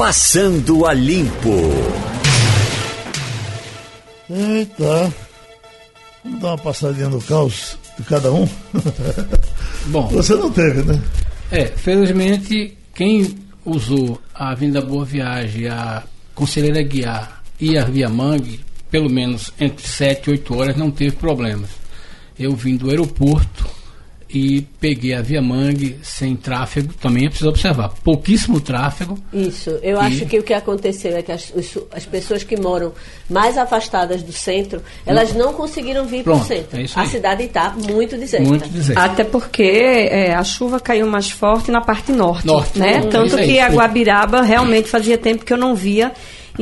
Passando a Limpo. Eita. Vamos dar uma passadinha no caos de cada um? Bom. Você não teve, né? É, felizmente, quem usou a Avenida Boa Viagem, a Conselheira Guiar e a Via Mangue, pelo menos entre 7 e 8 horas, não teve problemas. Eu vim do aeroporto e peguei a Via Mangue sem tráfego, também é preciso observar, pouquíssimo tráfego. Isso, eu E- acho que o que aconteceu é que as, as pessoas que moram mais afastadas do centro, elas não conseguiram vir para o centro. é a cidade está muito deserta. Muito deserto. Até porque é, a chuva caiu mais forte na parte norte, Norte. né? Hum, Tanto que a. Guabiraba realmente fazia tempo que eu não via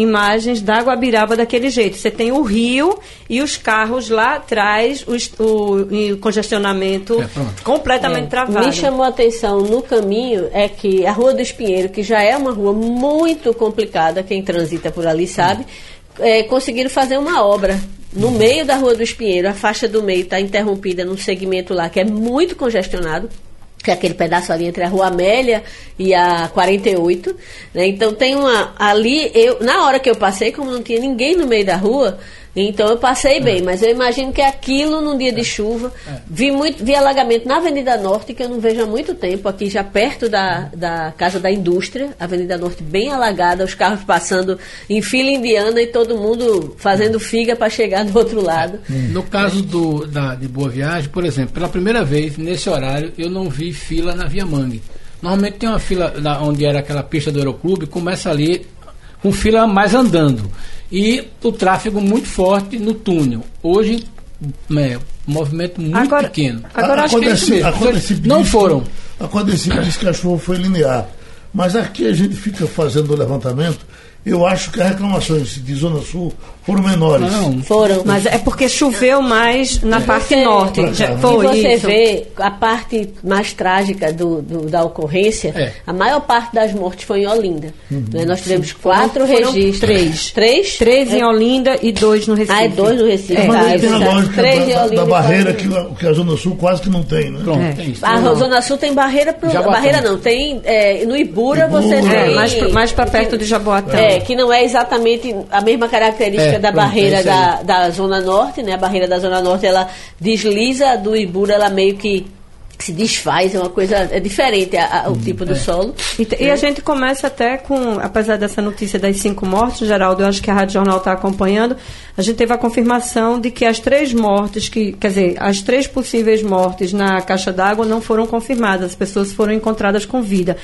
imagens da Guabiraba daquele jeito. Você tem o rio e os carros lá atrás, o, o- o congestionamento É, completamente travado. Me chamou a atenção no caminho é que a Rua do Espinheiro, que já é uma rua muito complicada, quem transita por ali sabe, é, conseguiram fazer uma obra. No meio da Rua do Espinheiro, a faixa do meio está interrompida num segmento lá que é muito congestionado, que é aquele pedaço ali entre a Rua Amélia e a 48. né? Então tem uma. Ali, eu, na hora que eu passei, como não tinha ninguém no meio da rua, então eu passei bem, mas eu imagino que aquilo num dia de chuva. Vi muito, vi alagamento na Avenida Norte, que eu não vejo há muito tempo, aqui já perto da, da Casa da Indústria, Avenida Norte bem alagada, os carros passando em fila indiana e todo mundo fazendo figa para chegar do outro lado. No caso do, da, de Boa Viagem, por exemplo, pela primeira vez, nesse horário, eu não vi fila na Via Mangue. Normalmente tem uma fila na- onde era aquela pista do Aeroclube, começa ali com fila mais andando. E o tráfego muito forte no túnel. Hoje, é, movimento muito Agora- pequeno. agora acho que a Codecip Não foram. que- A Codecip diz que a chuva foi linear. Mas aqui a gente fica fazendo o levantamento. Eu acho que as reclamações de Zona Sul foram menores. Não, Foram. Mas é porque choveu mais na parte Você- norte. Pra Já cá. foi e você isso. vê a parte mais trágica do, do- da ocorrência, É. a maior parte das mortes foi em Olinda. né? Nós tivemos quatro Foram registros. três. Três? Três em É. Olinda e dois no Recife. Ah, é dois no Recife. É. Mas tá, aí é tem a lógica Três da, em da- barreira que, a- que a Zona Sul quase que não tem, né? pronto, É. tem isso. A Não. Zona Sul tem barreira pro. Barreira não, tem. é, no Ibura, Ibura. você É, tem. É, mais, mais para perto de Jaboatão. É, que não é exatamente a mesma característica É, da pronto, barreira é da, da Zona Norte, né? A barreira da Zona Norte, ela desliza, do Ibura, ela meio que se desfaz, é uma coisa, é diferente a- a- o tipo do solo. E, te- e a gente começa até com, apesar dessa notícia das cinco mortes, Geraldo, eu acho que a Rádio Jornal está acompanhando, a gente teve a confirmação de que as três mortes, que, quer dizer, as três possíveis mortes na caixa d'água não foram confirmadas, as pessoas foram encontradas com vida.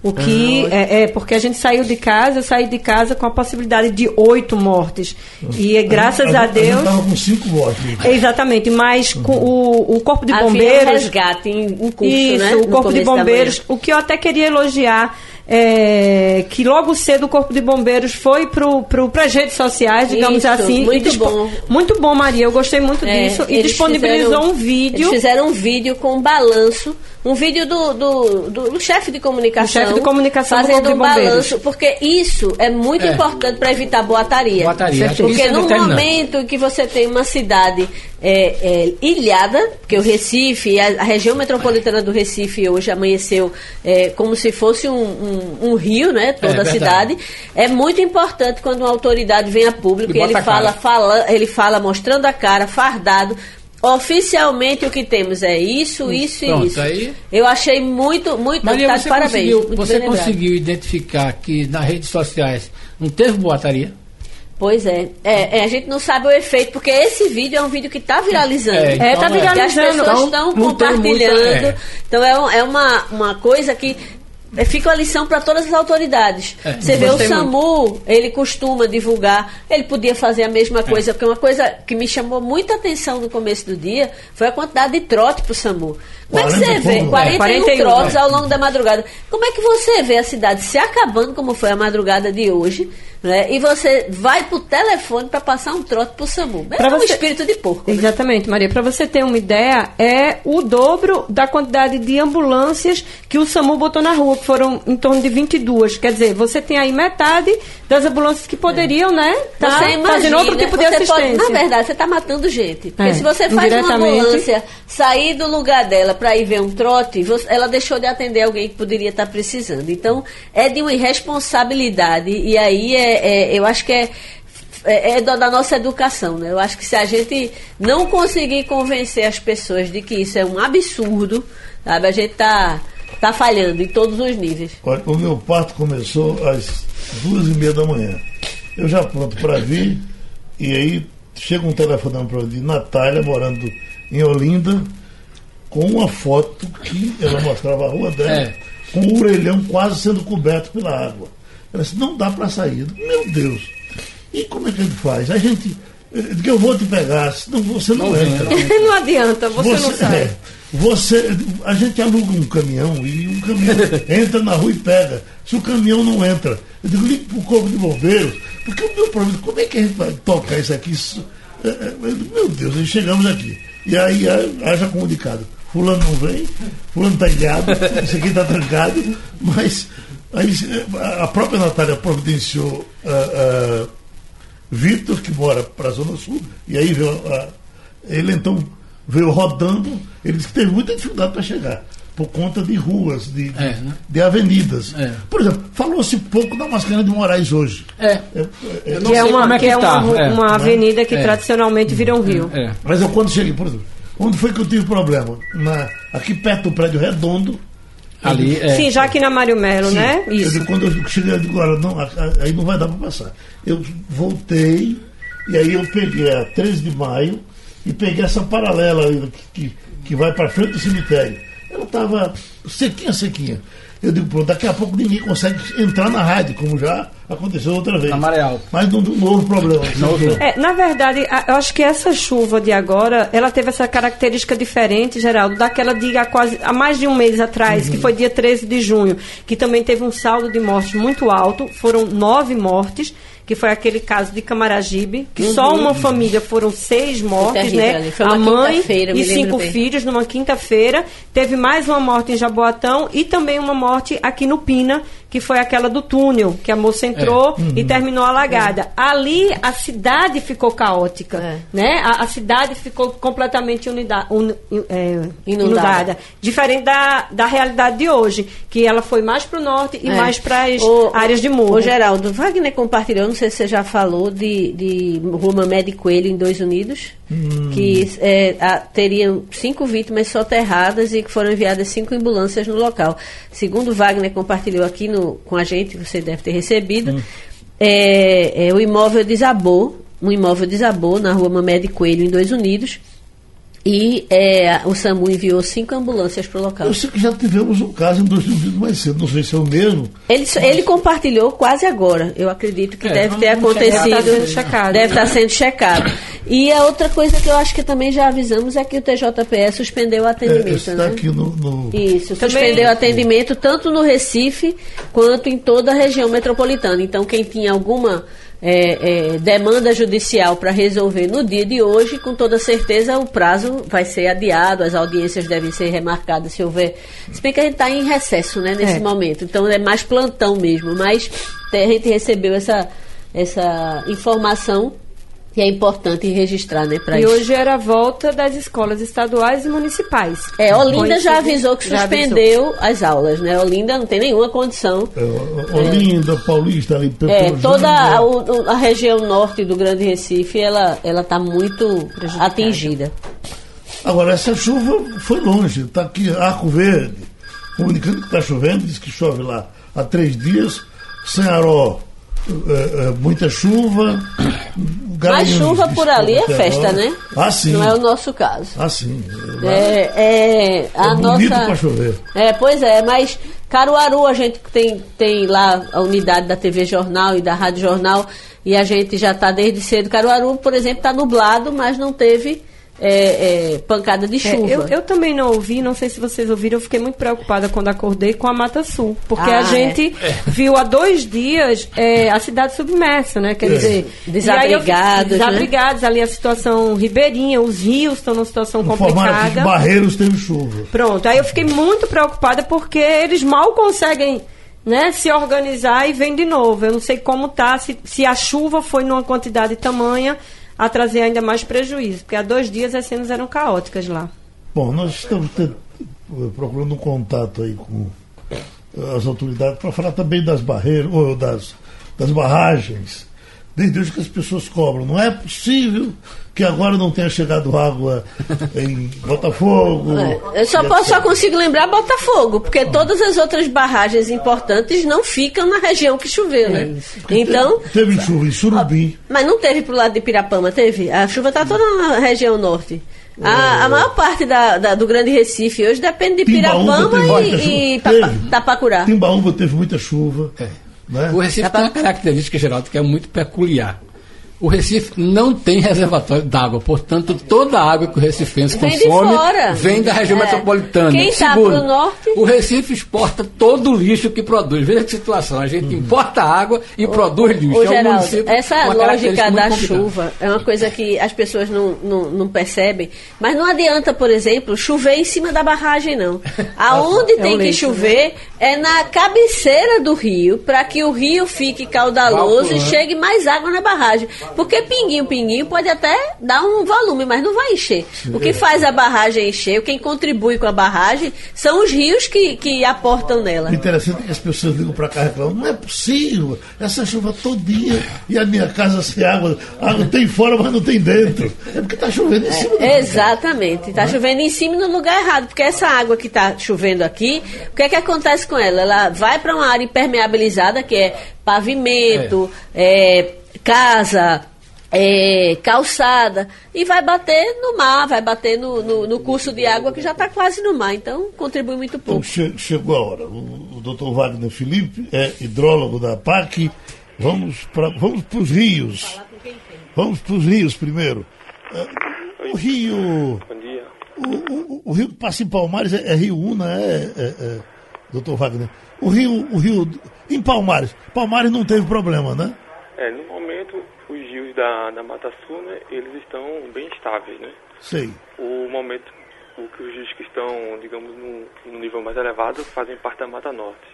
O que é, é porque a gente saiu de casa, eu saí de casa com a possibilidade de oito mortes. E é graças a, A gente Deus. estava com cinco votos. Exatamente, mas com o, o Corpo de Havia um Bombeiros. resgate em, em curso, Isso, né? o no Corpo de Bombeiros. O que eu até queria elogiar é que logo cedo o Corpo de Bombeiros foi para as redes sociais, digamos Isso, assim. muito bom. Muito bom, Maria. Eu gostei muito É, disso. E disponibilizou fizeram- um vídeo. Eles fizeram um vídeo com um balanço, um vídeo do, do, do- do chefe de comunicação. Chefe de comunicação do fazendo um balanço, porque isso é muito É. importante para evitar boataria. Boataria, que Porque é no momento em que você tem uma cidade é, é, ilhada, porque o Recife, a, a região metropolitana do Recife hoje amanheceu é, como se fosse um, um- um rio, né? Toda É a cidade. É muito importante quando uma autoridade vem a público E e ele fala fala, ele fala mostrando a cara, fardado. Oficialmente o que temos é isso, isso Pronto, e isso. aí- Eu achei muito, muito Maria, tá você, parabéns. conseguiu, muito você conseguiu identificar que nas redes sociais não teve boataria? Pois é. É, é, A gente não sabe o efeito, porque esse vídeo é um vídeo que está viralizando. É, É, tá então, é. Que as viralizando. pessoas Então, estão compartilhando. muita- é. Então é, um- é uma, uma coisa que é, fica uma lição para todas as autoridades. É, Você vê o SAMU, ele costuma divulgar, ele podia fazer a mesma coisa, porque uma coisa que me chamou muita atenção no começo do dia foi a quantidade de trote para o SAMU. Como é que 40 você vê? pouco. 41, 41, trotes é. ao longo da madrugada. Como é que você vê a cidade se acabando, como foi a madrugada de hoje, né? E você vai pro telefone para passar um trote pro SAMU. É Pra um você- espírito de porco. né? Exatamente, Maria. Para você ter uma ideia, é o dobro da quantidade de ambulâncias que o SAMU botou na rua, que foram em torno de 22. Quer dizer, você tem aí metade das ambulâncias que poderiam, né, tá Você imagina, fazendo outro tipo de você pode- assistência. na verdade, você está matando gente. Porque É, se você faz uma ambulância sair do lugar dela para ir ver um trote, você- ela deixou de atender alguém que poderia estar precisando. Então, é de uma irresponsabilidade. E aí, é, é- eu acho que é, é, é da nossa educação. Né? Eu acho que se a gente não conseguir convencer as pessoas de que isso é um absurdo, sabe, a gente está tá falhando em todos os níveis. Olha, o meu parto começou às duas e meia da manhã. Eu já pronto para vir, e aí chega um telefonema para de Natália, morando em Olinda, com uma foto que ela mostrava a rua dela, É. com o orelhão quase sendo coberto pela água. Ela disse, não dá para sair. Meu Deus! E como é que a gente faz? A gente. Que eu vou te pegar, senão você não, Não entra. não adianta, você, não sai. é, você, a gente aluga um caminhão e o caminhão entra na rua e pega. Se o caminhão não entra, eu digo, ligue para o corpo de bombeiros, porque o meu problema, como é que a gente vai tocar isso aqui? Isso, é, é, eu digo, meu Deus, aí chegamos aqui. E aí ha- haja comunicado. Fulano não vem, fulano está ilhado, isso aqui está trancado, mas aí, a- a própria Natália providenciou ah, ah, Vitor, que mora para a Zona Sul, e aí veio a- ele então veio rodando, ele disse que teve muita dificuldade para chegar, por conta de ruas, de, de, É, né? de avenidas. É. Por exemplo, falou-se pouco da Mascarenhas de Moraes hoje. É. É, é, Que é uma, é que que é tá, uma, é. uma avenida que É. tradicionalmente vira um rio. É. Mas eu quando cheguei, por exemplo, onde foi que eu tive problema? Na, aqui perto do prédio redondo. Ali, é. Sim, já aqui na Mário Melo, Sim. né? Isso. digo, quando eu cheguei, eu digo, olha, não, a- a- aí não vai dar para passar. Eu voltei, e aí eu peguei a 13 de maio e peguei essa paralela que, que, que vai para frente do cemitério. Ela estava sequinha, sequinha. Eu digo, pronto, daqui a pouco ninguém consegue entrar na rádio, como já aconteceu outra vez. Na Maré Alta. Mas não, não houve problema. É, na verdade, eu acho que essa chuva de agora, ela teve essa característica diferente, Geraldo, daquela de há quase há mais de um mês atrás, que foi dia 13 de junho, que também teve um saldo de mortes muito alto, foram nove mortes, que foi aquele caso de Camaragibe, que só uma família foram seis mortes, né? A mãe e cinco bem. filhos numa quinta-feira. Teve mais uma morte em Jaboatão e também uma morte aqui no Pina, que foi aquela do túnel, que a moça entrou e terminou alagada. Ali a cidade ficou caótica, É. né? A, a cidade ficou completamente unida, un- é, Inundada. inundada. Diferente da, da realidade de hoje, que ela foi mais para o norte e É. mais para as áreas de morro. Ô, Geraldo, Wagner compartilhou, não sei se você já falou, de, de Rua Mamede Coelho em Dois Unidos, que é, a- teriam cinco vítimas soterradas e que foram enviadas cinco ambulâncias no local. Segundo Wagner compartilhou aqui no, com a gente, você deve ter recebido, é, é, o imóvel desabou, um imóvel desabou na Rua Mamede Coelho em Dois Unidos, e é, o SAMU enviou cinco ambulâncias para o local. Eu sei que já tivemos um caso em 2020 mais cedo, não sei se é o mesmo. Ele, ele compartilhou quase agora. Eu acredito que É, deve ter checar. acontecido. Deve estar sendo checado. Deve estar sendo checado. E a outra coisa que eu acho que também já avisamos é que o TJPE suspendeu o É, atendimento. está né? aqui no. no- Isso, Também- suspendeu o atendimento tanto no Recife quanto em toda a região metropolitana. Então, quem tinha alguma é, é, demanda judicial para resolver no dia de hoje, com toda certeza o prazo vai ser adiado, as audiências devem ser remarcadas se houver. Se bem que a gente está em recesso né, nesse É. momento, então é mais plantão mesmo. Mas a gente recebeu essa, essa informação que é importante registrar, né? Pra E isso. hoje era a volta das escolas estaduais e municipais. É, Olinda já avisou que já avisou. suspendeu as aulas, né? Olinda não tem nenhuma condição. é, Olinda, Paulista, ali, É, toda a, o- a região norte do Grande Recife, ela ela está muito atingida. Agora, essa chuva foi longe. Está aqui Arco Verde, comunicando que está chovendo, diz que chove lá há três dias. Senharó, é, é, muita chuva. Mas chuva por ali é festa, né? Ah, sim. Não é o nosso caso. Ah, sim. É, é, a É bonito nossa. pra chover. É, pois é, mas Caruaru a gente tem, tem lá a unidade da TV Jornal e da Rádio Jornal e a gente já está desde cedo. Caruaru, por exemplo, está nublado, mas não teve é, é, pancada de É, chuva. eu, eu também não ouvi, não sei se vocês ouviram, eu fiquei muito preocupada quando acordei com a Mata Sul, porque Ah, a gente viu há dois dias é, a cidade submersa, né? Quer dizer, Desabrigados, eu- né? desabrigados, ali a situação ribeirinha, os rios estão numa situação complicada. Barreiros teve chuva. Pronto, aí eu fiquei muito preocupada porque eles mal conseguem né, se organizar e vem de novo. Eu não sei como tá, se, se a chuva foi numa quantidade tamanha a trazer ainda mais prejuízo, porque há dois dias as cenas eram caóticas lá. Bom, nós estamos procurando um contato aí com as autoridades para falar também das barreiras, ou das, das barragens. Desde hoje que as pessoas cobram. Não é possível que agora não tenha chegado água em Botafogo. É, Eu só, posso, só consigo lembrar Botafogo, porque todas as outras barragens importantes não ficam na região que choveu, né? Então, Teve chuva em Surubim. mas não teve pro lado de Pirapama, teve? A chuva está toda na região norte. A, a maior parte da, da- do Grande Recife hoje depende de Timbaúba Pirapama teve e, e Teve. Tapacurá. Timbaúba teve muita chuva. Né? O Recife tem uma característica, Geraldo, que é muito peculiar. O Recife não tem reservatório d'água, portanto, toda a água que o recifense Vem consome vem da região É. metropolitana. Quem tá Segundo, pro norte- O Recife exporta todo o lixo que produz. Veja que situação, a gente importa água e produz lixo. Ô, É um Geraldo, município essa lógica da chuva é uma coisa que as pessoas não, não, não percebem. Mas não adianta, por exemplo, chover em cima da barragem, não. Aonde tem que leito, chover é na cabeceira do rio, para que o rio fique caudaloso e Valpulando. chegue mais água na barragem. Porque pinguinho, pinguinho pode até dar um volume, mas não vai encher. O que faz a barragem encher, quem contribui com a barragem, são os rios que, que aportam nela. Interessante é que as pessoas ligam para cá reclamando, não é possível, essa chuva todinha e a minha casa sem água, a água tem fora, mas não tem dentro. É porque está chovendo em cima. da- Exatamente, está chovendo em cima e no lugar errado, porque essa água que está chovendo aqui, o que é que acontece com ela? Ela vai para uma área impermeabilizada, que é pavimento, é, casa, é, calçada, e vai bater no mar, vai bater no, no, no curso de água que já está quase no mar, então contribui muito Então pouco. che- chegou a hora. O, o doutor Wagner Felipe é hidrólogo da PAC. Vamos para vamos os rios. Vamos para os rios primeiro. É, o rio. Bom dia. O, o- o rio que passa em Palmares é, é Rio Una, é, é, é, doutor Wagner. O rio, o rio. Em Palmares. Palmares não teve problema, né? É, no momento, da, da Mata Sul, né, eles estão bem estáveis, né? Sei. O momento, o que os rios que estão, digamos, no, nível mais elevado fazem parte da Mata Norte.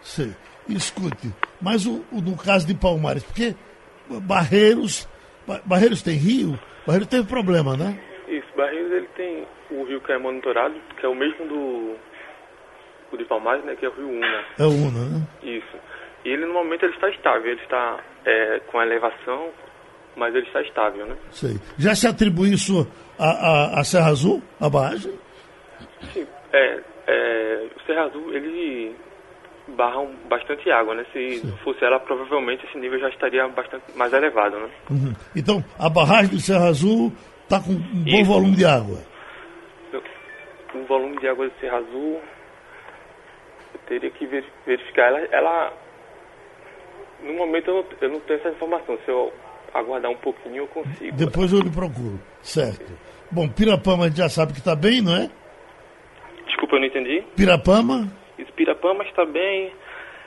Sei. Escute, mas o, o- no caso de Palmares, porque Barreiros. Ba- Barreiros tem rio? Barreiros teve problema, né? Isso, Barreiros, ele tem o rio que é monitorado, que é o mesmo do, o de Palmares, né, que é o rio Una. É o Una, né? Isso. E ele, no momento, ele está estável, ele está é, com elevação, mas ele está estável, né? Sei. Já se atribui isso à, à, à Serra Azul, à barragem? Sim, é, é, o Serra Azul, ele barra bastante água, né? Se fosse ela, provavelmente esse nível já estaria bastante mais elevado, né? Uhum. Então, a barragem de Serra Azul está com um bom Isso. volume de água. O volume de água do Serra Azul, eu teria que ver- verificar. Ela, ela no momento eu não, eu não tenho essa informação. Se eu aguardar um pouquinho, eu consigo. Depois eu lhe procuro. Certo. Bom, Pirapama a gente já sabe que está bem, não é? Desculpa, eu não entendi. Pirapama, Isso, Pirapama está bem,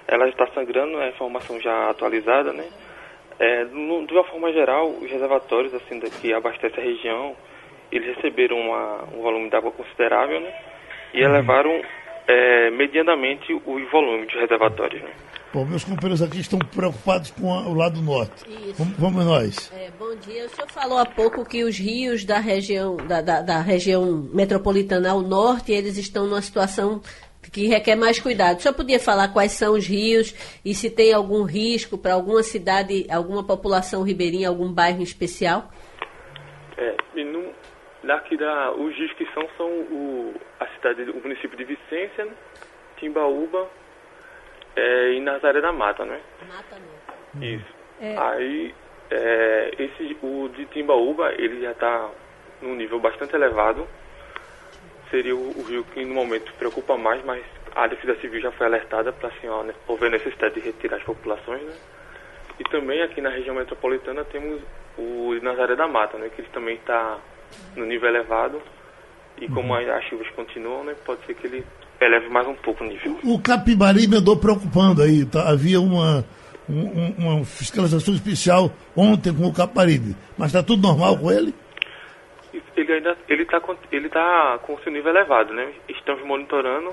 ela está sangrando, é informação já atualizada, né? É, no- de uma forma geral, os reservatórios assim, que abastecem a região, eles receberam uma- um volume de água considerável, né? E elevaram é, medianamente os volumes dos reservatórios, né? Bom, meus companheiros aqui estão preocupados com a- o lado norte. Isso. Vamos, vamos nós. É, bom dia. O senhor falou há pouco que os rios da região, da, da, da região metropolitana ao norte, eles estão numa situação que requer mais cuidado. O senhor podia falar quais são os rios e se tem algum risco para alguma cidade, alguma população ribeirinha, algum bairro em especial? É, e no, daqui da, os rios que são, são o, a cidade, o município de Vicência? Timbaúba é, e Nazaré da Mata, né? Mata não. Isso. Aí, é, esse, o de Timbaúba, ele já está num nível bastante elevado. Seria o, o rio que no momento preocupa mais, mas a Defesa Civil já foi alertada para assim, ó, né, houver necessidade de retirar as populações, né? E também aqui na região metropolitana temos o de Nazaré da Mata, né? Que ele também está no nível elevado. E como Uhum. as chuvas continuam, né, pode ser que ele eleve mais um pouco o nível. O Capibaribe andou preocupando aí. tá? Havia uma, um- um- uma fiscalização especial ontem com o Capibaribe. Mas está tudo normal com ele? Ele ainda ele está com, ele tá com o seu nível elevado, né? Estamos monitorando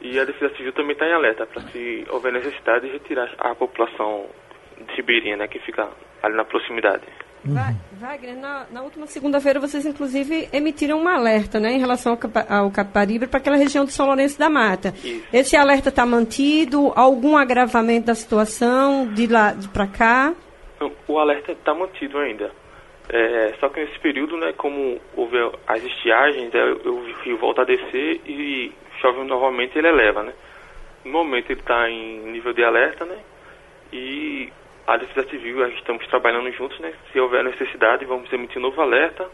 e a Defesa Civil também está em alerta para se houver necessidade de retirar a população de ribeirinha, né, que fica ali na proximidade. Va- Wagner, na, na última segunda-feira vocês inclusive emitiram um alerta né, em relação ao, ao Caparibe para aquela região de São Lourenço da Mata. Isso. Esse alerta está mantido? Algum agravamento da situação de lá de para cá? O alerta está mantido ainda. É, só que nesse período, né, como houve as estiagens, é, o rio volta a descer e chove novamente ele eleva, né? No momento ele está em nível de alerta, né? E a Defesa Civil, a gente estamos trabalhando juntos, né? Se houver necessidade, vamos emitir um novo alerta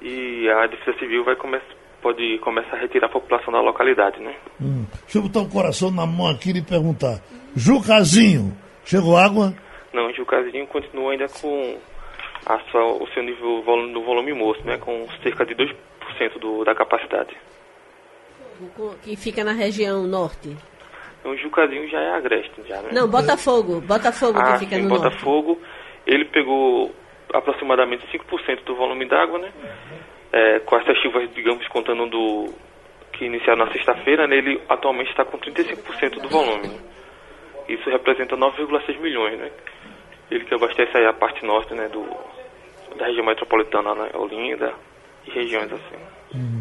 e a Defesa Civil vai come pode começar a retirar a população da localidade, né? Hum. Deixa eu botar o coração na mão aqui e perguntar. Jucazinho, chegou água? Não, Jucazinho continua ainda com a sua, o seu nível do volume moço, né? Com cerca de 2% do, da capacidade. Que fica na região norte. Então, o Jucazinho já é agreste, já, né? Não, Botafogo. Botafogo ah, que fica sim, no norte. Botafogo. Ele pegou aproximadamente 5% do volume d'água, né? É, com essas chuvas, digamos, contando do que iniciaram na sexta-feira, né? Ele atualmente está com 35% do volume. né? Isso representa 9,6 milhões, né? Ele que abastece aí a parte norte, né? Do, da região metropolitana, né? Olinda e regiões assim.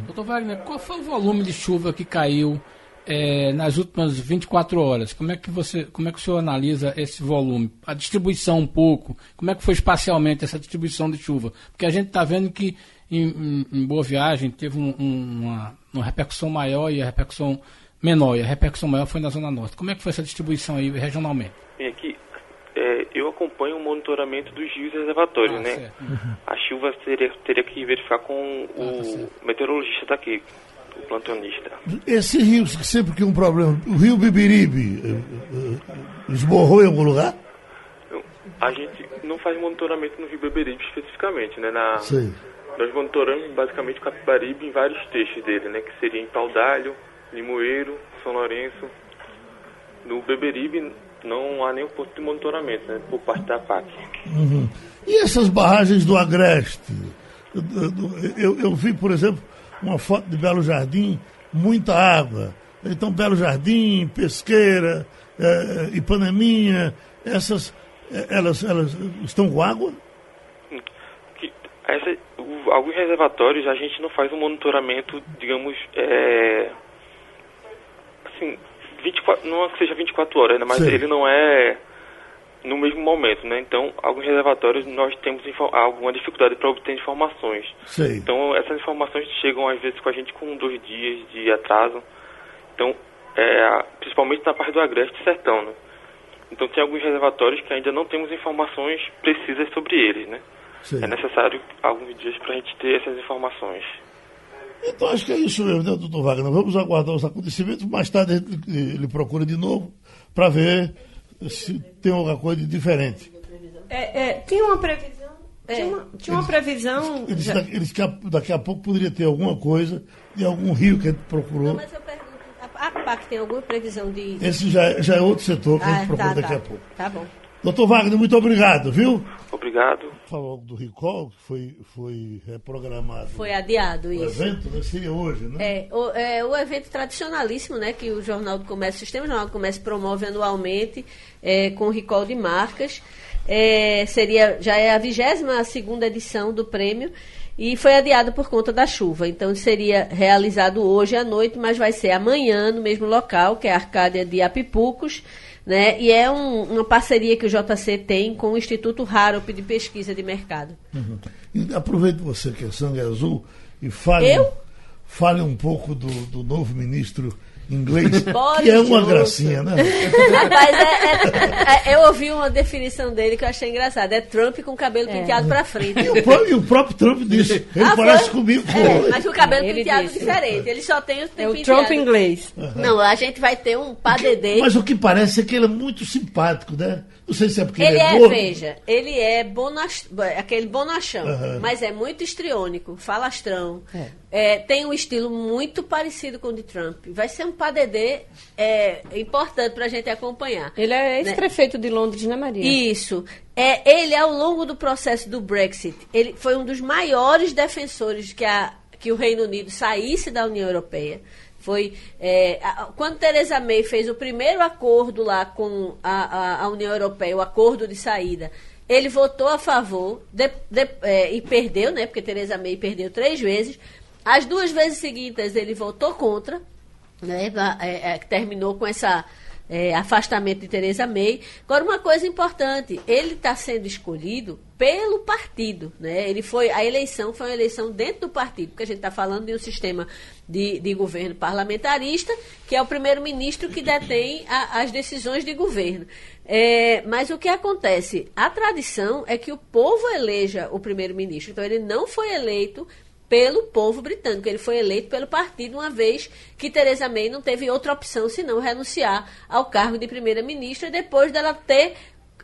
Doutor Wagner, qual foi o volume de chuva que caiu eh, nas últimas 24 horas? Como é que você, como é que o senhor analisa esse volume? A distribuição um pouco, como é que foi espacialmente essa distribuição de chuva? Porque a gente está vendo que em, em- em Boa Viagem teve um- um- uma, uma repercussão maior e a repercussão menor, e a repercussão maior foi na Zona Norte. Como é que foi essa distribuição aí regionalmente? E aqui, é, eu acompanho o monitoramento dos rios e reservatórios, Ah, né? certo. A chuva teria, teria que verificar com Ah, tá o certo. meteorologista daqui, plantonista. Esse rio que sempre que um problema. O rio Bibiribe eh, eh, esborrou em algum lugar? A gente não faz monitoramento no Rio Beberibe especificamente, né? Na, Sei. nós monitoramos basicamente o Capibaribe em vários trechos dele, né? Que seria em Paudalho, Limoeiro, São Lourenço. No Beberibe não há nenhum ponto de monitoramento, né? Por parte da PAC. Uhum. E essas barragens do Agreste? Eu- eu- eu vi, por exemplo, uma foto de Belo Jardim, muita água. Então, Belo Jardim, Pesqueira, eh, Ipaneminha, essas, eh, elas, elas estão com água? essa, alguns reservatórios a gente não faz um monitoramento, digamos, é, assim, 24, não é que seja 24 horas, né, mas Sim. ele não é no mesmo momento, né? Então, alguns reservatórios nós temos alguma dificuldade para obter informações. Sei. Então, essas informações chegam às vezes com a gente com dois dias de atraso. Então, é, principalmente na parte do Agreste e Sertão, né? Então, tem alguns reservatórios que ainda não temos informações precisas sobre eles, né? Sei. É necessário alguns dias para a gente ter essas informações. Então acho que é isso mesmo, né, doutor Wagner? Vamos aguardar os acontecimentos. Mais tarde ele procura de novo para ver se tem alguma coisa de diferente. É, é, tinha uma previsão. Tinha uma, tinha uma previsão. Ele disse, já- daqui, ele disse que a- daqui a pouco poderia ter alguma coisa de algum rio que a gente procurou. Não, mas eu pergunto, a, a PAC tem alguma previsão de... Esse já, é- já é outro setor que a gente Ah, procura tá, daqui tá. a pouco. Tá bom. Doutor Wagner, muito obrigado, viu? Obrigado. Falou do Recall, que foi, foi reprogramado. Foi adiado o isso. evento, né? Seria hoje, né? É o, é o evento tradicionalíssimo, né, que o Jornal do Comércio, o Sistema Jornal do Comércio promove anualmente é, com o recall de marcas. É, seria já é a 22 segunda edição do prêmio e foi adiado por conta da chuva. Então seria realizado hoje à noite, mas vai ser amanhã no mesmo local, que é a Arcádia de Apipucos. Né? E é um- uma parceria que o JC tem com o Instituto Harop de Pesquisa de Mercado. Uhum. E aproveite você que é sangue azul e fale, Eu? fale um pouco do, do novo ministro inglês, Boris que é uma Johnson. gracinha, né? Rapaz, é- é- é- eu ouvi uma definição dele que eu achei engraçada. É Trump com o cabelo penteado pra frente. E o, e o próprio Trump disse, ele Ah, parece foi? comigo. É, mas o cabelo Ele penteado disse. diferente. Ele só tem o É o penteado. Trump inglês. Não, a gente vai ter um padedê. Mas o que parece é que ele é muito simpático, né? Não sei se é porque Ele ele, é é, gordo. veja, ele é bonach, aquele bonachão, Aham. mas é muito histriônico, falastrão. É, tem um estilo muito parecido com o de Trump. Vai ser um padedê é, importante para a gente acompanhar. Ele é ex-prefeito de Londres, né, Maria? Isso. É, ele, ao longo do processo do Brexit, ele foi um dos maiores defensores de que, a, que o Reino Unido saísse da União Europeia. Foi é, quando Theresa May fez o primeiro acordo lá com a, a- a União Europeia, o acordo de saída, ele votou a favor de- de- é, e perdeu, né? Porque Theresa May perdeu três vezes. As duas vezes seguintes ele votou contra, né? é, é, terminou com essa é, afastamento de Teresa May. Agora, uma coisa importante, ele está sendo escolhido pelo partido. Né? Ele foi, a eleição foi uma eleição dentro do partido, porque a gente está falando de um sistema de, de governo parlamentarista, que é o primeiro-ministro que detém a- as decisões de governo. É, mas o que acontece? A tradição é que o povo eleja o primeiro-ministro. Então, ele não foi eleito pelo povo britânico. Ele foi eleito pelo partido, uma vez que Theresa May não teve outra opção senão renunciar ao cargo de primeira-ministra, depois dela ter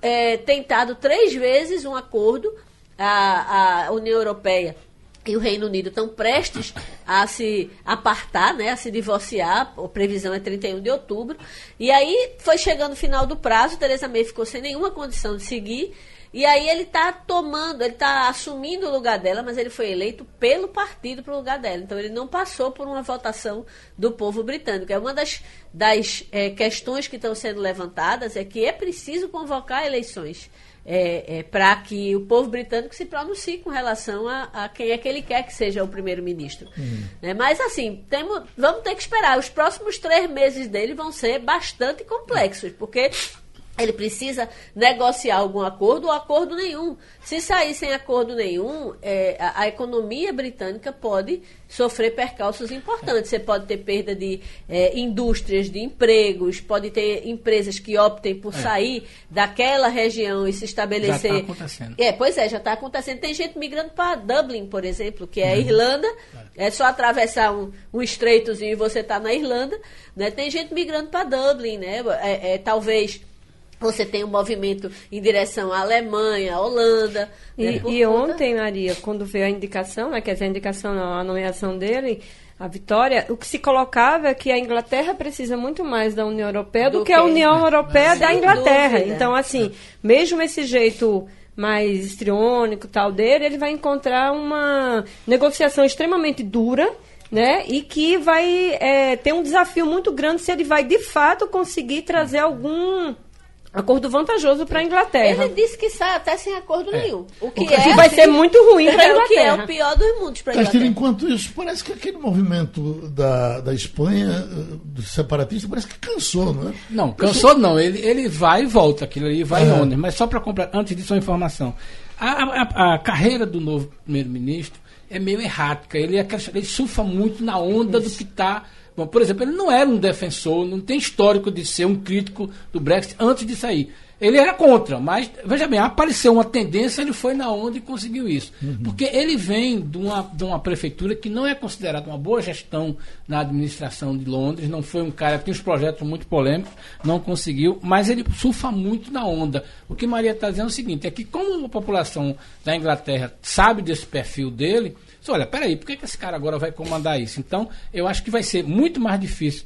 eh, tentado três vezes um acordo, a, a União Europeia e o Reino Unido estão prestes a se apartar, né, a se divorciar, a previsão é 31 de outubro, e aí foi chegando o final do prazo, Theresa May ficou sem nenhuma condição de seguir, e aí ele está tomando, ele está assumindo o lugar dela, mas ele foi eleito pelo partido para o lugar dela. Então ele não passou por uma votação do povo britânico. É uma das, das eh, questões que estão sendo levantadas é que é preciso convocar eleições. para que o povo britânico se pronuncie com relação a, a quem é que ele quer que seja o primeiro-ministro. Né? Mas, assim, temos, vamos ter que esperar. Os próximos três meses dele vão ser bastante complexos, porque ele precisa negociar algum acordo ou acordo nenhum. Se sair sem acordo nenhum, é, a, a economia britânica pode sofrer percalços importantes. Você pode ter perda de é, indústrias, de empregos, pode ter empresas que optem por sair daquela região e se estabelecer. Já tá acontecendo. É, pois é, já está acontecendo. Tem gente migrando para Dublin, por exemplo, que é a Irlanda. É só atravessar um, um estreitozinho e você está na Irlanda. Né? Tem gente migrando para Dublin, né? É, é, talvez você tenha um movimento em direção à Alemanha, à Holanda. né? E, Por e conta- ontem, Maria, quando veio a indicação, né, quer dizer, a indicação não, a nomeação dele, a vitória, o que se colocava é que a Inglaterra precisa muito mais da União Europeia do, Do que a União Europeia da Inglaterra. dúvida. Então, assim, mesmo esse jeito mais histriônico tal dele, ele vai encontrar uma negociação extremamente dura, né? E que vai é, ter um desafio muito grande se ele vai de fato conseguir trazer algum acordo vantajoso para a Inglaterra. Ele disse que sai até sem acordo nenhum. O que, O que é, vai ser muito ruim para a é o que é Inglaterra. o pior dos mundos para a Castilho, Inglaterra. enquanto isso, parece que aquele movimento da, da Espanha, eh, do separatista, parece que cansou, não é? Não, cansou não. Ele, ele vai e volta, aquilo ali vai É. em onda. Mas só para comprar, antes disso, uma informação. A, a- a carreira do novo primeiro-ministro é meio errática. Ele, é ele surfa muito na onda do que está. Bom, por exemplo, ele não era um defensor, não tem histórico de ser um crítico do Brexit antes de sair. Ele era contra, mas, veja bem, apareceu uma tendência, ele foi na onda e conseguiu isso. Porque ele vem de uma, de uma prefeitura que não é considerada uma boa gestão na administração de Londres, não foi um cara que tem uns projetos muito polêmicos, não conseguiu, mas ele surfa muito na onda. O que Maria está dizendo é o seguinte, é que como a população da Inglaterra sabe desse perfil dele, diz, olha, peraí, por que, que esse cara agora vai comandar isso? Então, eu acho que vai ser muito mais difícil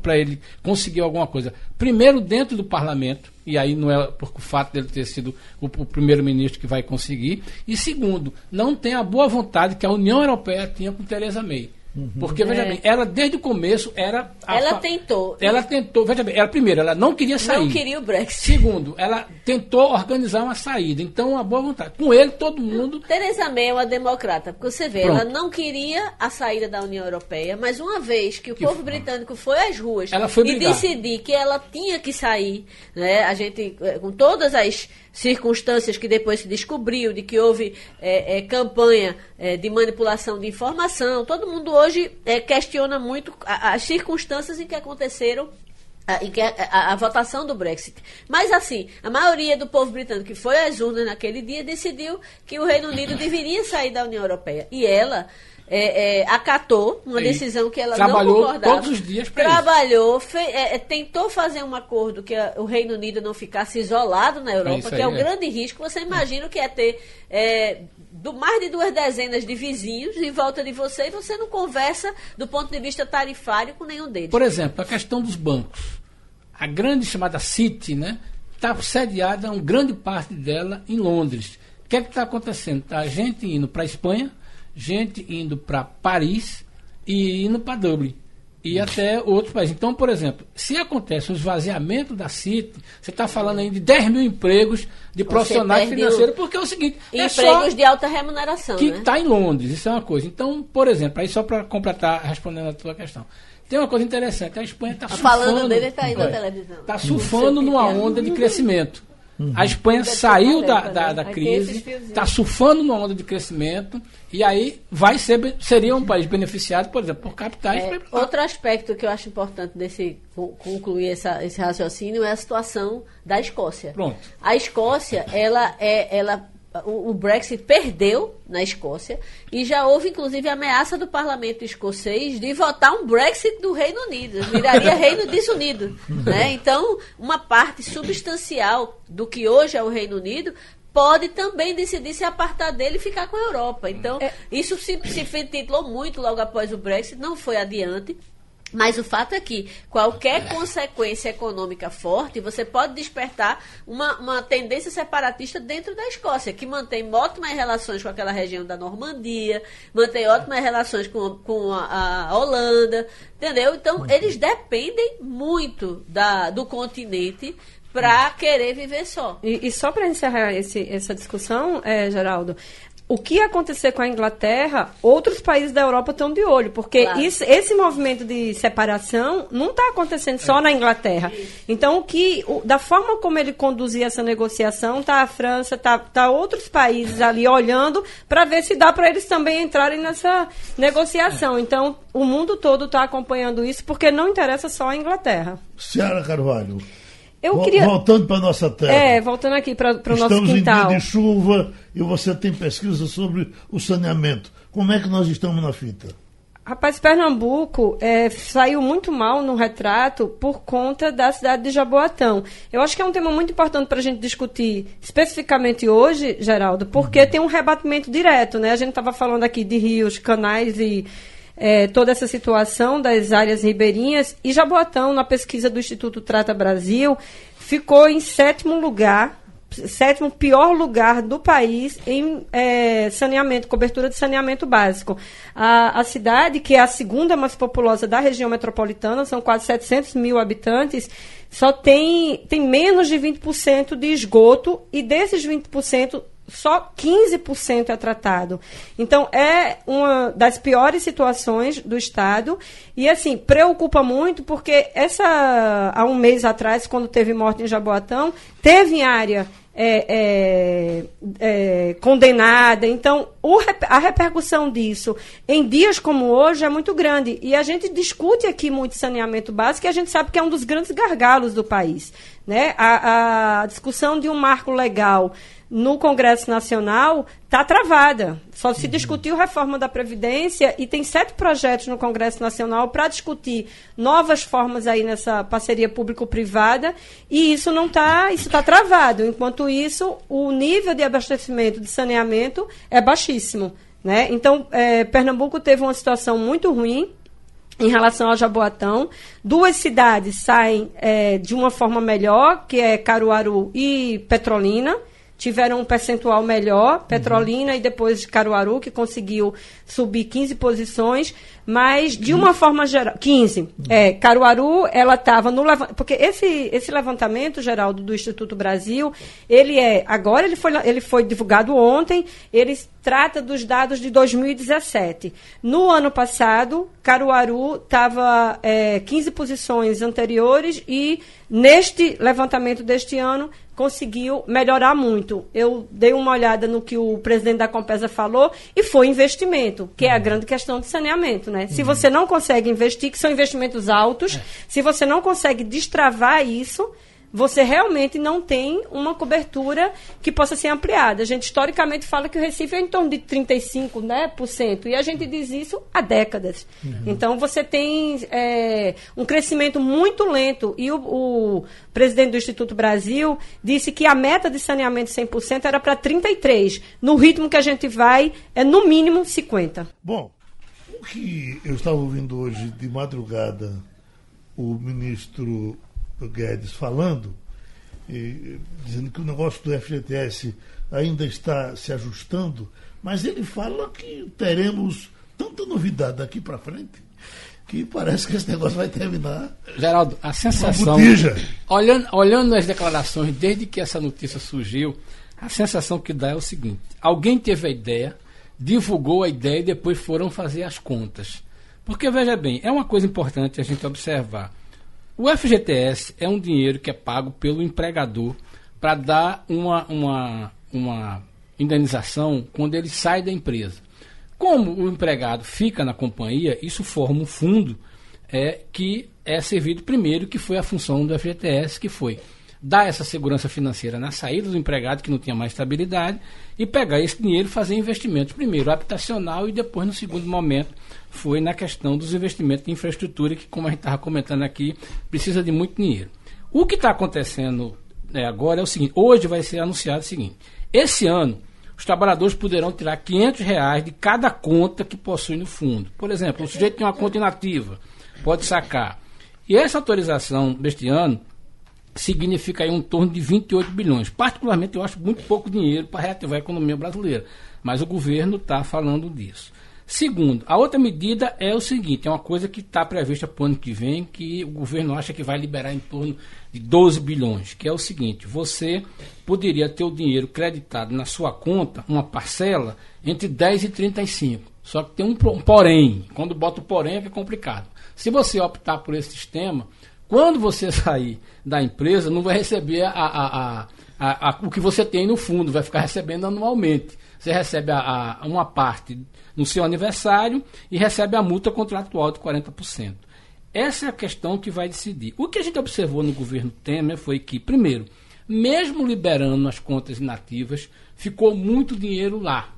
para ele conseguir alguma coisa. Primeiro, dentro do parlamento, e aí não é por o fato dele ter sido o, o primeiro-ministro que vai conseguir. E segundo, não tem a boa vontade que a União Europeia tinha com Theresa May. Porque, veja É. bem, ela desde o começo era. a Ela fa- tentou. Ela tentou, veja bem, ela primeiro, ela não queria sair. Não queria o Brexit. Segundo, ela tentou organizar uma saída. Então, a boa vontade. Com ele, todo mundo. Teresa May é uma democrata, porque você vê, Pronto. ela não queria a saída da União Europeia, mas uma vez que o Que povo foi. britânico foi às ruas Ela foi e decidir que ela tinha que sair, né? A gente, eh, com todas as circunstâncias que depois se descobriu, de que houve eh, eh, campanha eh, de manipulação de informação, todo mundo hoje é, questiona muito as circunstâncias em que aconteceram a, a- a votação do Brexit. Mas, assim, a maioria do povo britânico que foi às urnas naquele dia decidiu que o Reino Unido deveria sair da União Europeia. E ela é, é, acatou uma Sim. decisão que ela Trabalhou não concordava. todos os dias isso. Trabalhou, fe- é, é, tentou fazer um acordo que a- o Reino Unido não ficasse isolado na Europa, isso que é o é. grande risco. Você imagina o que é ter é, do, mais de duas dezenas de vizinhos em volta de você e você não conversa do ponto de vista tarifário com nenhum deles. Por exemplo, a questão dos bancos. A grande chamada City, né? Está sediada, uma grande parte dela, em Londres. O que é que está acontecendo? Tá gente indo para a Espanha, gente indo para Paris e indo para Dublin. E até outros países. Então, por exemplo, se acontece o esvaziamento da City, você está falando aí de 10 mil empregos de profissionais financeiros, porque é o seguinte, é só Empregos de alta remuneração, que né? está em Londres, isso é uma coisa. Então, por exemplo, aí só para completar, respondendo a tua questão. Tem uma coisa interessante, a Espanha está Tá surfando. falando dele, tá aí na televisão. Está surfando numa é. onda de crescimento. A Espanha saiu da, da, né? da crise, está surfando numa onda de crescimento e aí vai ser, seria um país beneficiado, por exemplo, por capitais. É, outro aspecto que eu acho importante desse con- concluir essa- esse raciocínio é a situação da Escócia. Pronto. A Escócia, ela é, ela, o, o Brexit perdeu na Escócia e já houve inclusive ameaça do Parlamento escocês de votar um Brexit do Reino Unido, viraria Reino Desunido, né? Então, uma parte substancial do que hoje é o Reino Unido pode também decidir se apartar dele e ficar com a Europa. Então, isso se, se ventilou muito logo após o Brexit, não foi adiante. Mas o fato é que qualquer consequência econômica forte, você pode despertar uma, uma tendência separatista dentro da Escócia, que mantém ótimas relações com aquela região da Normandia, mantém ótimas relações com, com a, a Holanda, entendeu? Então, eles dependem muito da, do continente para querer viver só. E, e só para encerrar esse- essa discussão, eh, Geraldo, o que acontecer com a Inglaterra, outros países da Europa estão de olho, porque Claro. isso- esse movimento de separação não está acontecendo só na Inglaterra. Então, o que, o- da forma como ele conduzir essa negociação, está a França, está tá outros países ali olhando para ver se dá para eles também entrarem nessa negociação. Então, o mundo todo está acompanhando isso, porque não interessa só a Inglaterra. Ciara Carvalho. Eu queria. Voltando para nossa terra. É, voltando aqui para o nosso Estamos em quintal. dia de chuva e você tem pesquisa sobre o saneamento. Como é que nós estamos na fita? Rapaz, Pernambuco é, saiu muito mal no retrato por conta da cidade de Jaboatão. Eu acho que é um tema muito importante para a gente discutir especificamente hoje, Geraldo, porque tem um rebatimento direto, né? A gente estava falando aqui de rios, canais e é, toda essa situação das áreas ribeirinhas. E Jaboatão, na pesquisa do Instituto Trata Brasil, ficou em sétimo lugar sétimo pior lugar do país em eh, saneamento, cobertura de saneamento básico. A, a cidade, que é a segunda mais populosa da região metropolitana, são quase 700 mil habitantes, só tem, tem menos de 20% de esgoto e desses 20%, só 15% é tratado. Então, é uma das piores situações do Estado. E, assim, preocupa muito porque essa, há um mês atrás, quando teve morte em Jaboatão, teve em área é, é, é, condenada. Então, o a repercussão disso em dias como hoje é muito grande. E a gente discute aqui muito saneamento básico e a gente sabe que é um dos grandes gargalos do país. Né? A, a discussão de um marco legal no Congresso Nacional está travada. Só se discutiu reforma da Previdência e tem sete projetos no Congresso Nacional para discutir novas formas aí nessa parceria público-privada e isso não está, isso está travado. Enquanto isso, o nível de abastecimento de saneamento é baixíssimo. Né? Então, eh, Pernambuco teve uma situação muito ruim em relação ao Jaboatão. Duas cidades saem eh, de uma forma melhor, que é Caruaru e Petrolina. Tiveram um percentual melhor, Petrolina e depois Caruaru, que conseguiu subir 15 posições, mas de uma forma geral. 15. É, Caruaru, ela estava no levantamento. Porque esse, esse levantamento, Geraldo, do Instituto Brasil, ele é. Agora ele foi, ele foi divulgado ontem, ele trata dos dados de 2017. No ano passado, Caruaru estava é, 15 posições anteriores e neste levantamento deste ano conseguiu melhorar muito. Eu dei uma olhada no que o presidente da Compesa falou e foi investimento, que é a grande questão de saneamento. Né? Se você não consegue investir, que são investimentos altos, se você não consegue destravar isso, você realmente não tem uma cobertura que possa ser ampliada. A gente historicamente fala que o Recife é em torno de 35%, né, por cento, e a gente diz isso há décadas. Então você tem é, um crescimento muito lento. E o, o presidente do Instituto Brasil disse que a meta de saneamento 100% era para 33%. No ritmo que a gente vai, é no mínimo 50%. Bom, o que eu estava ouvindo hoje de madrugada o ministro Guedes falando, e, dizendo que o negócio do FGTS ainda está se ajustando, mas ele fala que teremos tanta novidade daqui para frente que parece que esse negócio vai terminar. Geraldo, a sensação. Olhando, olhando as declarações desde que essa notícia surgiu, a sensação que dá é o seguinte: alguém teve a ideia, divulgou a ideia e depois foram fazer as contas. Porque, veja bem, é uma coisa importante a gente observar. O FGTS é um dinheiro que é pago pelo empregador para dar uma, uma, uma indenização quando ele sai da empresa. Como o empregado fica na companhia, isso forma um fundo é, que é servido primeiro, que foi a função do FGTS, que foi dar essa segurança financeira na saída do empregado que não tinha mais estabilidade e pegar esse dinheiro e fazer investimentos, primeiro habitacional e depois, no segundo momento, foi na questão dos investimentos de infraestrutura, que, como a gente estava comentando aqui, precisa de muito dinheiro. O que está acontecendo né, agora é o seguinte: hoje vai ser anunciado o seguinte: esse ano, os trabalhadores poderão tirar 500 reais de cada conta que possui no fundo. Por exemplo, o sujeito tem uma conta inativa, pode sacar. E essa autorização deste ano significa aí um torno de 28 bilhões. Particularmente, eu acho muito pouco dinheiro para reativar a economia brasileira. Mas o governo está falando disso. Segundo, a outra medida é o seguinte: é uma coisa que está prevista para o ano que vem, que o governo acha que vai liberar em torno de 12 bilhões, que é o seguinte: você poderia ter o dinheiro creditado na sua conta, uma parcela, entre 10 e 35. Só que tem um porém. Quando bota o porém é é complicado. Se você optar por esse sistema, quando você sair da empresa, não vai receber a, a, a, a, o que você tem no fundo, vai ficar recebendo anualmente. Você recebe uma parte no seu aniversário e recebe a multa contratual de 40%. Essa é a questão que vai decidir. O que a gente observou no governo Temer foi que, primeiro, mesmo liberando as contas inativas, ficou muito dinheiro lá.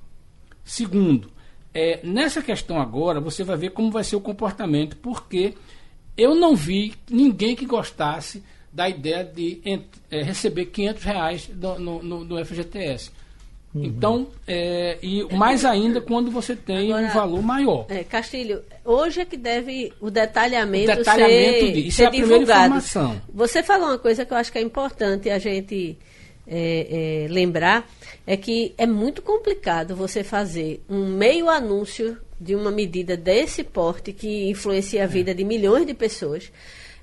Segundo, é, nessa questão agora, você vai ver como vai ser o comportamento, porque eu não vi ninguém que gostasse da ideia de é, receber 500 reais do, no, no, no FGTS. Uhum. Então, é, e mais ainda quando você tem Agora, um valor maior. É, Castilho, hoje é que deve o detalhamento, o detalhamento ser, de, isso ser é a divulgado. Você falou uma coisa que eu acho que é importante a gente é, é, lembrar, é que é muito complicado você fazer um meio anúncio de uma medida desse porte que influencia a vida de milhões de pessoas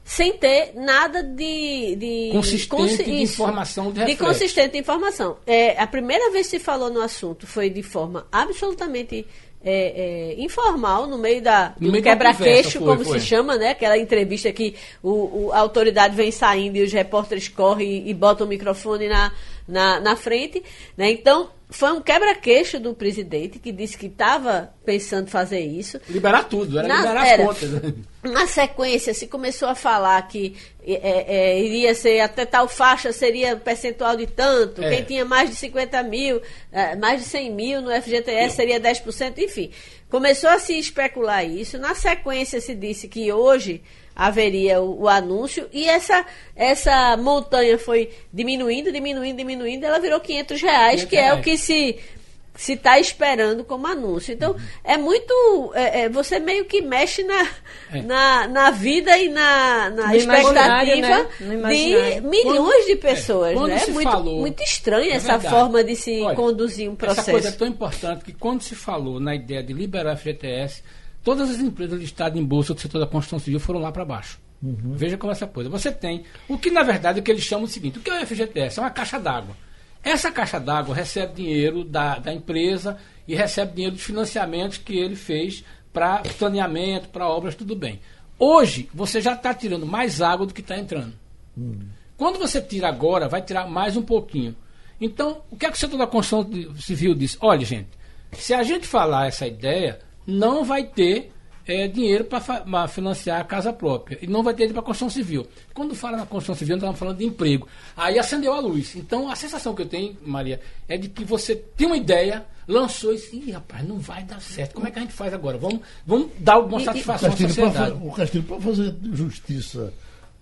sem ter nada de, de consistente consi de informação de, de consistente informação. É, a primeira vez que se falou no assunto foi de forma absolutamente é, é, informal, no meio da no do quebra-queixo, como foi. se chama, né? Aquela entrevista que o, o, a autoridade vem saindo e os repórteres correm e, e botam o microfone na, na, na frente. Né? Então, foi um quebra-queixo do presidente que disse que estava pensando fazer isso. Liberar tudo, era na, liberar era, as contas. Na sequência, se começou a falar que é, é, é, iria ser até tal faixa seria percentual de tanto, é. quem tinha mais de 50 mil, é, mais de 100 mil no FGTS seria 10%, enfim. Começou a se especular isso. Na sequência, se disse que hoje haveria o, o, anúncio e essa essa montanha foi diminuindo, diminuindo, diminuindo, ela virou 500 reais, que é o que se se está esperando como anúncio. Então, uhum. é muito. É, é, você meio que mexe na, é. na, na vida e na, na expectativa né? de milhões quando, de pessoas. Quando né? É muito, falou, muito estranha é essa verdade. forma de se Olha, conduzir um processo. Essa coisa é tão importante que quando se falou na ideia de liberar a FGTS, todas as empresas listadas em bolsa do setor da construção civil foram lá para baixo. Uhum. Veja como é essa coisa. Você tem o que, na verdade, é que eles chamam o seguinte: o que é o FGTS? É uma caixa d'água. Essa caixa d'água recebe dinheiro da, da empresa e recebe dinheiro dos financiamentos que ele fez para saneamento, para obras, tudo bem. Hoje, você já está tirando mais água do que está entrando. Hum. Quando você tira agora, vai tirar mais um pouquinho. Então, o que é que o setor da construção civil disse? Olha, gente, se a gente falar essa ideia, não vai ter é, dinheiro para financiar a casa própria. E não vai ter para construção civil. Quando fala na construção civil, nós estamos falando de emprego. Aí acendeu a luz. Então a sensação que eu tenho, Maria, é de que você tem uma ideia, lançou e disse, Ih, rapaz, não vai dar certo. Como é que a gente faz agora? Vamos, vamos dar alguma satisfação à sociedade. o Castilho, para fazer justiça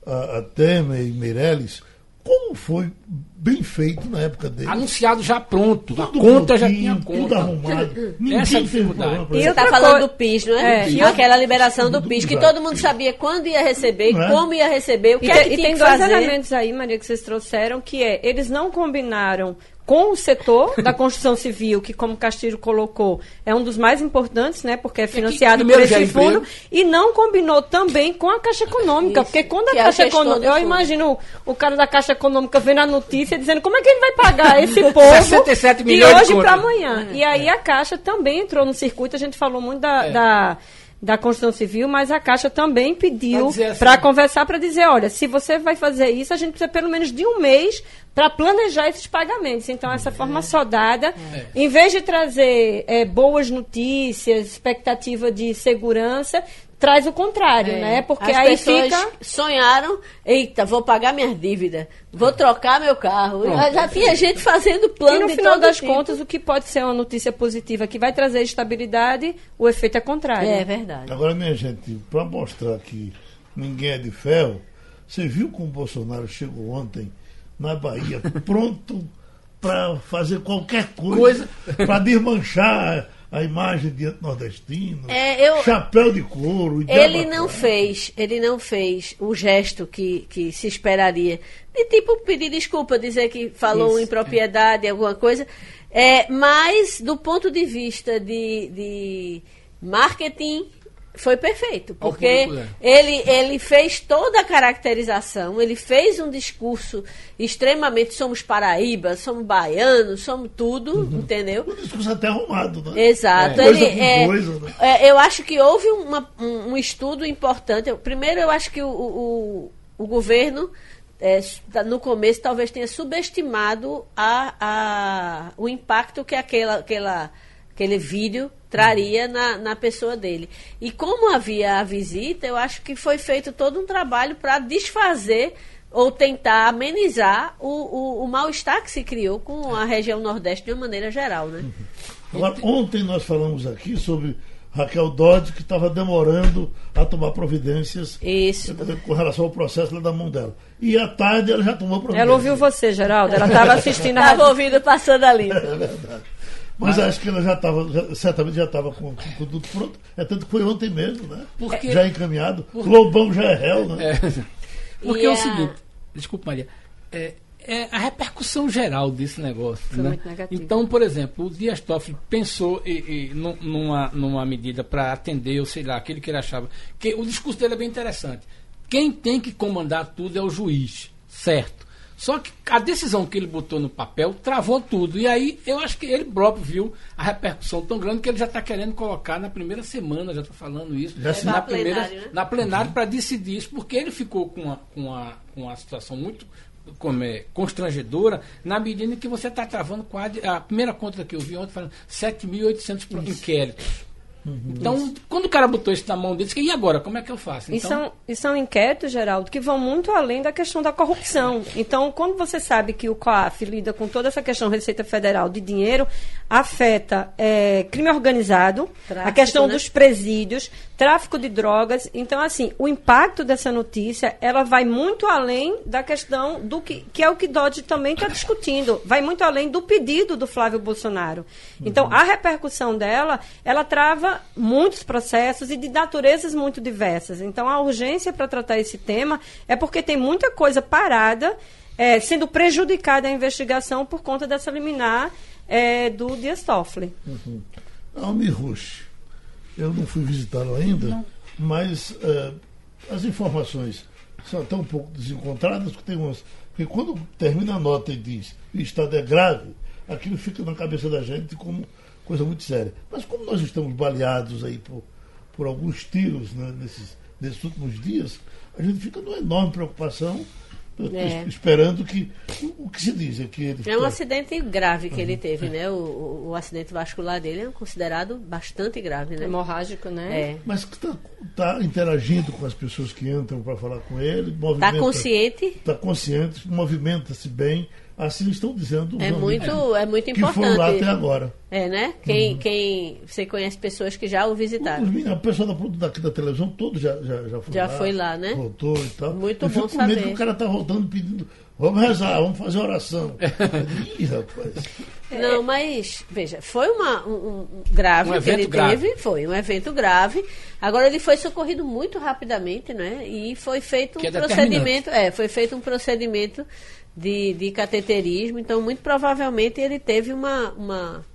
a, a Temer e Meirelles, como foi bem feito na época dele. Anunciado já pronto, tudo a conta já tinha conta. Tudo arrumado. Ninguém Essa é dificuldade. E você está falando do PIS, não é? é. Aquela liberação do, do PIS, que todo mundo sabia quando ia receber, é? como ia receber, o que e é que e tinha tem que dois fazer. elementos aí, Maria, que vocês trouxeram, que é, eles não combinaram com o setor da construção civil, que como Castilho colocou, é um dos mais importantes, né, porque é financiado por esse fundo, e não combinou também com a Caixa Econômica, Isso, porque quando a é Caixa Econômica, eu imagino o cara da Caixa Econômica vendo a notícia dizendo como é que ele vai pagar esse povo 67 de hoje para amanhã. É, e aí é. a Caixa também entrou no circuito, a gente falou muito da, é. da da construção civil, mas a Caixa também pediu para assim. conversar, para dizer, olha, se você vai fazer isso, a gente precisa pelo menos de um mês para planejar esses pagamentos. Então, essa forma soldada, é. em vez de trazer é, boas notícias, expectativa de segurança, traz o contrário, é. né? Porque As aí fica sonharam, eita, vou pagar minhas dívidas, vou trocar meu carro. Já, já tinha gente fazendo plano. E no final das tipo. contas, o que pode ser uma notícia positiva que vai trazer estabilidade, o efeito é contrário. É verdade. Agora, minha gente, para mostrar que ninguém é de ferro, você viu como o Bolsonaro chegou ontem na Bahia, pronto para fazer qualquer coisa, coisa. para desmanchar a imagem de nordestino, é, eu, chapéu de couro. Ele não fez, ele não fez o gesto que, que se esperaria. De tipo pedir desculpa, dizer que falou Isso, impropriedade, é. alguma coisa. É, mas do ponto de vista de, de marketing foi perfeito, porque ele, ele fez toda a caracterização, ele fez um discurso extremamente somos paraíbas, somos baianos, somos tudo, uhum. entendeu? Um discurso até arrumado, né? Exato. É. Ele, é, coisa, né? é, eu acho que houve uma, um, um, estudo importante. Primeiro, eu acho que o, o, o governo é, no começo talvez tenha subestimado a, a, o impacto que aquela, aquela, aquele vídeo traria na, na pessoa dele. E como havia a visita, eu acho que foi feito todo um trabalho para desfazer ou tentar amenizar o, o, o mal-estar que se criou com a região Nordeste de uma maneira geral. Né? Agora, ontem nós falamos aqui sobre Raquel Dodge, que estava demorando a tomar providências Isso. com relação ao processo lá da mão dela. E à tarde ela já tomou providências. Ela ouviu você, Geraldo. Ela estava assistindo a Estava ouvindo passando ali. É verdade. Mas acho que ela já estava, certamente já estava com, com, tudo pronto. É tanto que foi ontem mesmo, né? Porque, já encaminhado. Porque, Lobão já é réu, né? É, porque é o seguinte, desculpa Maria, é, é, a repercussão geral desse negócio. Foi né? Então, por exemplo, o Dias Toffoli pensou e, e, numa, numa medida para atender, ou sei lá, aquele que ele achava. que O discurso dele é bem interessante. Quem tem que comandar tudo é o juiz, certo? Só que a decisão que ele botou no papel travou tudo. E aí eu acho que ele próprio viu a repercussão tão grande que ele já está querendo colocar na primeira semana, já está falando isso, é, na, primeira, plenário, né? na plenária uhum. para decidir isso, porque ele ficou com uma, com uma, com uma situação muito como é, constrangedora, na medida em que você está travando quase. A primeira conta que eu vi ontem falando 7.800 inquéritos. Uhum. Então, quando o cara botou isso na mão dele, disse, e agora, como é que eu faço? Então... E, são, e são inquéritos, Geraldo, que vão muito além da questão da corrupção. Então, quando você sabe que o COAF lida com toda essa questão Receita Federal de dinheiro, afeta é, crime organizado, tráfico, a questão né? dos presídios, tráfico de drogas. Então, assim, o impacto dessa notícia, ela vai muito além da questão do que, que é o que Dodge também está discutindo. Vai muito além do pedido do Flávio Bolsonaro. Então, uhum. a repercussão dela, ela trava muitos processos e de naturezas muito diversas. Então, a urgência para tratar esse tema é porque tem muita coisa parada, é, sendo prejudicada a investigação por conta dessa liminar é, do Dias Toffoli. Uhum. Rush, eu não fui visitá-lo ainda, mas é, as informações são até um pouco desencontradas, porque tem umas. Porque quando termina a nota e diz o estado é grave, aquilo fica na cabeça da gente como coisa muito séria. Mas como nós estamos baleados aí por, por alguns tiros né, nesses, nesses últimos dias, a gente fica numa enorme preocupação É. esperando que. O, que se diz é que ele. É um tá- acidente grave que ele teve, né? O, o, o acidente vascular dele é considerado bastante grave, né? Hemorrágico, né? É. Mas que está tá interagindo com as pessoas que entram para falar com ele, Tá movimenta. consciente? Está consciente, movimenta-se bem. Assim estão dizendo os É muito, é muito que foram lá até importante. agora. É, né? Quem, quem você conhece pessoas que já o visitaram. Os meninos, a pessoa da, daqui da televisão, todo já, já, já foi Já lá. foi lá, né? Voltou e tal. Muito Eu bom fico com medo saber. que o cara tá voltando pedindo, vamos rezar, vamos fazer oração. Ih, rapaz. Não, mas, veja, foi uma, um, um grave Um que evento ele grave. teve, foi um evento grave. Agora ele foi socorrido muito rapidamente, né? E foi feito um é procedimento, é, foi feito um procedimento de, de cateterismo, então muito provavelmente ele teve uma, uma,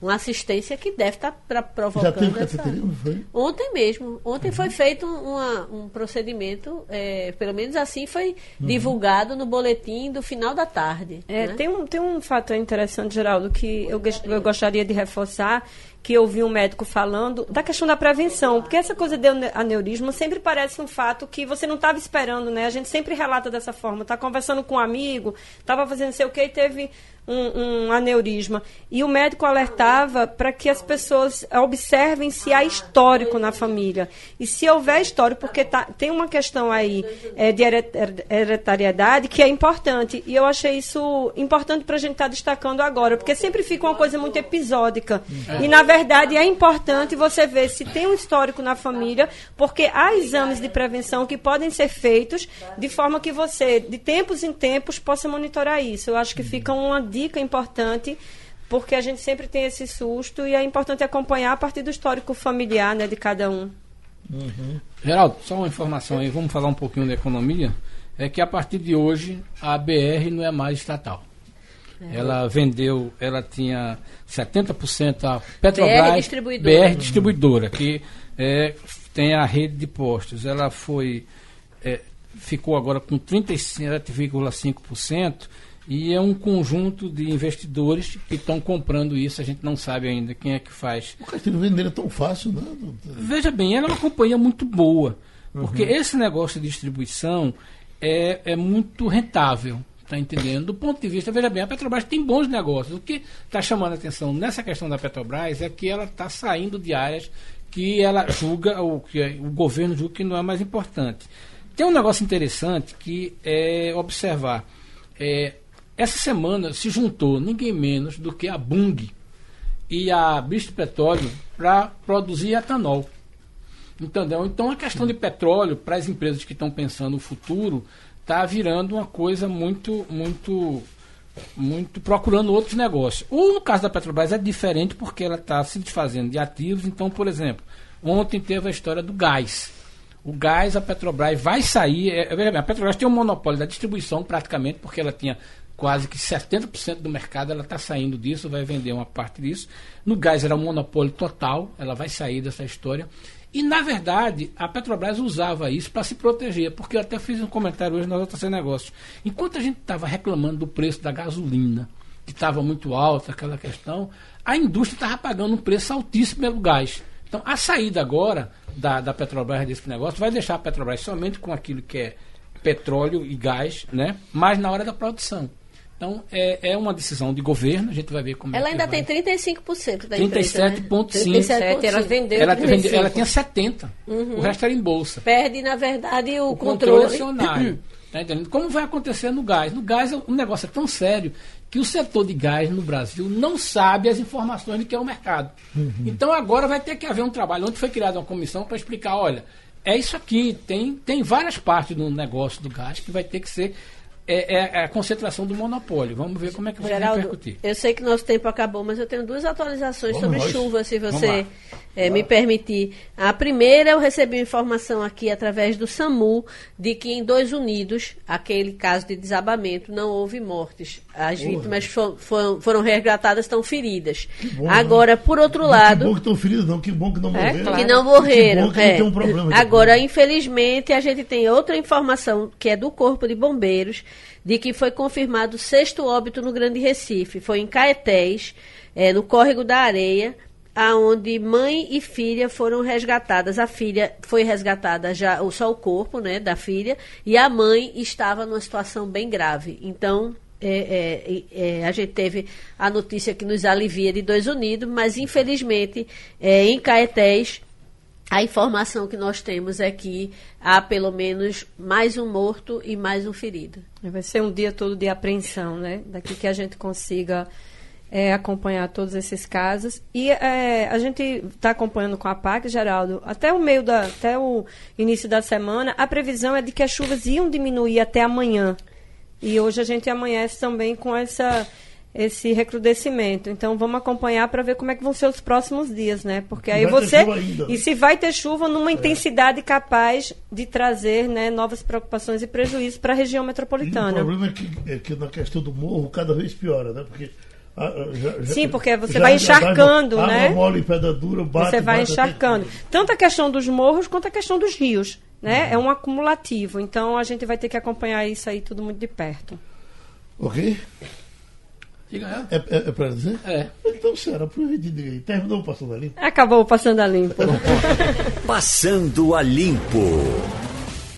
uma assistência que deve estar pra, Já provocando teve essa- cateterismo, foi? Ontem mesmo. Ontem foi feito um, uma- um procedimento, é, pelo menos assim foi divulgado no boletim do final da tarde. É, né? tem, um, tem um fato interessante, Geraldo, que eu, eu gostaria de reforçar, que eu vi um médico falando da questão da prevenção, porque essa coisa de ane- aneurisma sempre parece um fato que você não estava esperando, né? A gente sempre relata dessa forma, tá conversando com um amigo, estava fazendo sei o que e teve um, um aneurisma. E o médico alertava para que as pessoas observem se há histórico na família. E se houver histórico, porque tá- tem uma questão aí é, de here- her- hereditariedade que é importante. E eu achei isso importante para a gente estar destacando agora, porque sempre fica uma coisa muito episódica. E, na verdade, é importante você ver se tem um histórico na família, porque há exames de prevenção que podem ser feitos de forma que você, de tempos em tempos, possa monitorar isso. Eu acho que fica uma dica importante porque a gente sempre tem esse susto e é importante acompanhar a partir do histórico familiar né, de cada um. Geraldo, só uma informação aí, vamos falar um pouquinho da economia. É que a partir de hoje a BR não é mais estatal. Ela vendeu, ela tinha 70% a Petrobras, BR distribuidora. BR distribuidora, que é, tem a rede de postos. Ela foi é, ficou agora com 37,5% e é um conjunto de investidores que estão comprando isso. A gente não sabe ainda quem é que faz O Castilho vender é tão fácil, né? Veja bem, ela é uma companhia muito boa. Porque esse negócio de distribuição é, é muito rentável. Está entendendo? Do ponto de vista, veja bem, a Petrobras tem bons negócios. O que está chamando a atenção nessa questão da Petrobras é que ela está saindo de áreas que ela julga, ou que o governo julga que não é mais importante. Tem um negócio interessante que é observar. É, essa semana se juntou ninguém menos do que a Bung e a Bristol Petróleo para produzir etanol. Entendeu? Então a questão de petróleo para as empresas que estão pensando no futuro está virando uma coisa muito, muito, muito procurando outros negócios. Ou no caso da Petrobras é diferente porque ela está se desfazendo de ativos. Então, por exemplo, ontem teve a história do gás. O gás, a Petrobras vai sair. É, bem, a Petrobras tem um monopólio da distribuição praticamente, porque ela tinha quase que 70% do mercado, ela está saindo disso, vai vender uma parte disso. No gás era um monopólio total, ela vai sair dessa história. E, na verdade, a Petrobras usava isso para se proteger, porque eu até fiz um comentário hoje nas outras negócios. Enquanto a gente estava reclamando do preço da gasolina, que estava muito alto, aquela questão, a indústria estava pagando um preço altíssimo pelo gás. Então, a saída agora da, da Petrobras desse negócio vai deixar a Petrobras somente com aquilo que é petróleo e gás, né? mas na hora da produção. Então, é, é uma decisão de governo, a gente vai ver como Ela é que ainda vai. tem 35% da empresa. 37,5. Né? 37, ela vendeu ela, 35. vende- ela tinha 70, o resto era em bolsa. Perde, na verdade, o, O controle controle. acionário. Tá entendendo? Como vai acontecer no gás? No gás, o negócio é tão sério que o setor de gás no Brasil não sabe as informações do que é o mercado. Então agora vai ter que haver um trabalho. Ontem foi criada uma comissão para explicar, olha, é isso aqui, tem, tem várias partes do negócio do gás que vai ter que ser é, é- a concentração do monopólio. Vamos ver como é que vai Geraldo, repercutir. eu sei que nosso tempo acabou, mas eu tenho duas atualizações Vamos sobre nós. chuva, se você eh, me permitir. A primeira, eu recebi informação aqui através do SAMU de que em Dois Unidos, aquele caso de desabamento, não houve mortes. As vítimas fo- foram, foram resgatadas, estão feridas. bom, Agora, por outro Que lado. bom que estão feridos, não. Que bom que não morreram. claro. que não morreram. Que que é. não tem um problema. Agora, infelizmente, a gente tem outra informação que é do Corpo de Bombeiros, de que foi confirmado o sexto óbito no Grande Recife. Foi em Caetés, eh, no Córrego da Areia. Aonde mãe e filha foram resgatadas. A filha foi resgatada já só o corpo, né, da filha, e a mãe estava numa situação bem grave. Então é, é, é, a gente teve a notícia que nos alivia de dois unidos, mas infelizmente é, em Caetés a informação que nós temos é que há pelo menos mais um morto e mais um ferido. Vai ser um dia todo de apreensão, né? Daqui que a gente consiga é, acompanhar todos esses casos. E é, a gente está acompanhando com a PAC, Geraldo, até o meio da, até o início da semana, a previsão é de que as chuvas iam diminuir até amanhã. E hoje a gente amanhece também com essa esse recrudescimento. Então vamos acompanhar para ver como é que vão ser os próximos dias, né? Porque aí Vai você e se vai ter chuva numa intensidade capaz de trazer, né, novas preocupações e prejuízos para a região E o metropolitana. problema é que, é que na questão do morro cada vez piora, né? Porque já- já- Sim, porque você já- vai já encharcando, água né? mole e pedra dura, bate, você vai bate encharcando. Tanto a questão dos morros quanto a questão dos rios, né? Uhum. É um acumulativo. Então a gente vai ter que acompanhar isso aí tudo muito de perto. Ok? Diga É, é, é para dizer? É. Então, senhora, aproveite e. Terminou o passando ali? Acabou passando a limpo. Passando a limpo.